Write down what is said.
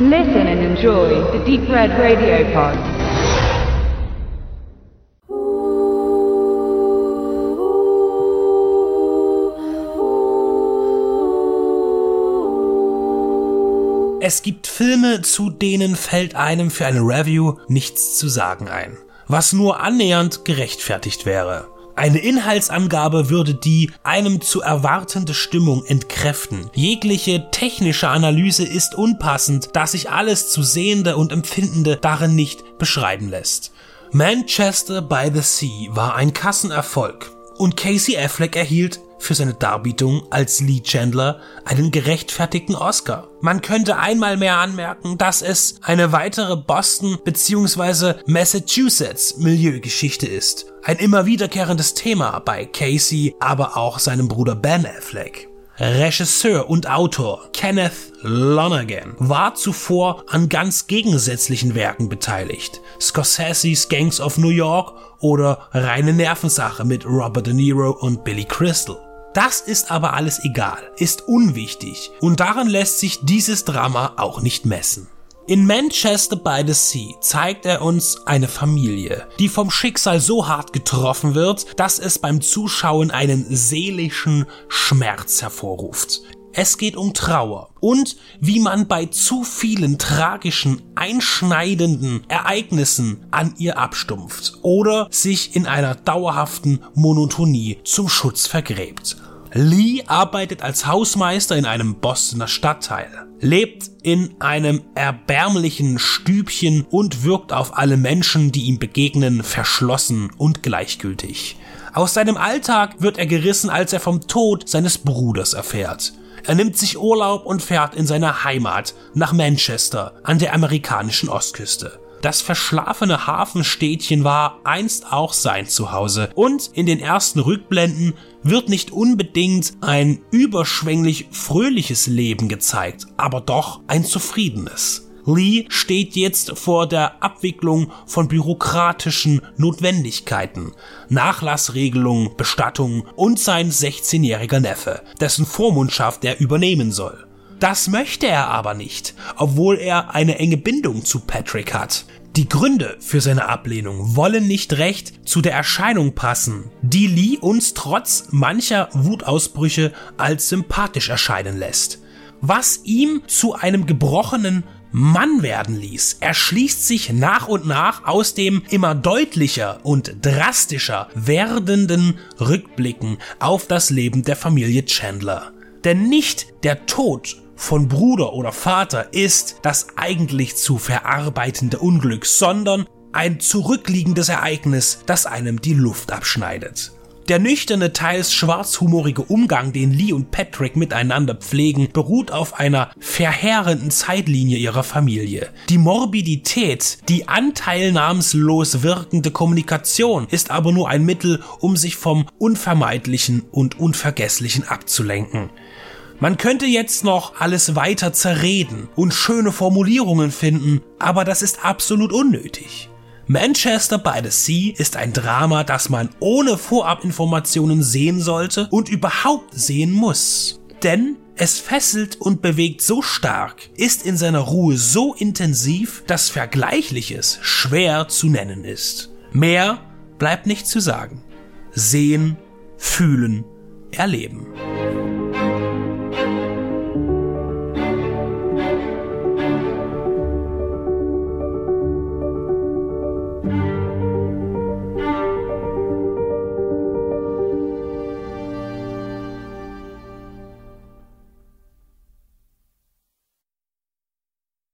Listen and enjoy the Deep Red Radio Pod. Es gibt Filme, zu denen fällt einem für eine Review nichts zu sagen ein, was nur annähernd gerechtfertigt wäre. Eine Inhaltsangabe würde die einem zu erwartende Stimmung entkräften. Jegliche technische Analyse ist unpassend, da sich alles zu Sehende und Empfindende darin nicht beschreiben lässt. Manchester by the Sea war ein Kassenerfolg und Casey Affleck erhielt für seine Darbietung als Lee Chandler einen gerechtfertigten Oscar. Man könnte einmal mehr anmerken, dass es eine weitere Boston bzw. Massachusetts Milieugeschichte ist. Ein immer wiederkehrendes Thema bei Casey, aber auch seinem Bruder Ben Affleck. Regisseur und Autor Kenneth Lonergan war zuvor an ganz gegensätzlichen Werken beteiligt. Scorsese's Gangs of New York oder Reine Nervensache mit Robert De Niro und Billy Crystal. Das ist aber alles egal, ist unwichtig und daran lässt sich dieses Drama auch nicht messen. In Manchester by the Sea zeigt er uns eine Familie, die vom Schicksal so hart getroffen wird, dass es beim Zuschauen einen seelischen Schmerz hervorruft. Es geht um Trauer und wie man bei zu vielen tragischen, einschneidenden Ereignissen an ihr abstumpft oder sich in einer dauerhaften Monotonie zum Schutz vergräbt. Lee arbeitet als Hausmeister in einem Bostoner Stadtteil, lebt in einem erbärmlichen Stübchen und wirkt auf alle Menschen, die ihm begegnen, verschlossen und gleichgültig. Aus seinem Alltag wird er gerissen, als er vom Tod seines Bruders erfährt. Er nimmt sich Urlaub und fährt in seine Heimat nach Manchester an der amerikanischen Ostküste. Das verschlafene Hafenstädtchen war einst auch sein Zuhause und in den ersten Rückblenden wird nicht unbedingt ein überschwänglich fröhliches Leben gezeigt, aber doch ein zufriedenes. Lee steht jetzt vor der Abwicklung von bürokratischen Notwendigkeiten, Nachlassregelungen, Bestattungen und sein 16-jähriger Neffe, dessen Vormundschaft er übernehmen soll. Das möchte er aber nicht, obwohl er eine enge Bindung zu Patrick hat. Die Gründe für seine Ablehnung wollen nicht recht zu der Erscheinung passen, die Lee uns trotz mancher Wutausbrüche als sympathisch erscheinen lässt. Was ihm zu einem gebrochenen Mann werden ließ, erschließt sich nach und nach aus dem immer deutlicher und drastischer werdenden Rückblicken auf das Leben der Familie Chandler. Denn nicht der Tod von Bruder oder Vater ist das eigentlich zu verarbeitende Unglück, sondern ein zurückliegendes Ereignis, das einem die Luft abschneidet. Der nüchterne, teils schwarzhumorige Umgang, den Lee und Patrick miteinander pflegen, beruht auf einer verheerenden Zeitlinie ihrer Familie. Die Morbidität, die anteilnahmslos wirkende Kommunikation ist aber nur ein Mittel, um sich vom Unvermeidlichen und Unvergesslichen abzulenken. Man könnte jetzt noch alles weiter zerreden und schöne Formulierungen finden, aber das ist absolut unnötig. Manchester by the Sea ist ein Drama, das man ohne Vorabinformationen sehen sollte und überhaupt sehen muss. Denn es fesselt und bewegt so stark, ist in seiner Ruhe so intensiv, dass Vergleichliches schwer zu nennen ist. Mehr bleibt nicht zu sagen. Sehen, fühlen, erleben.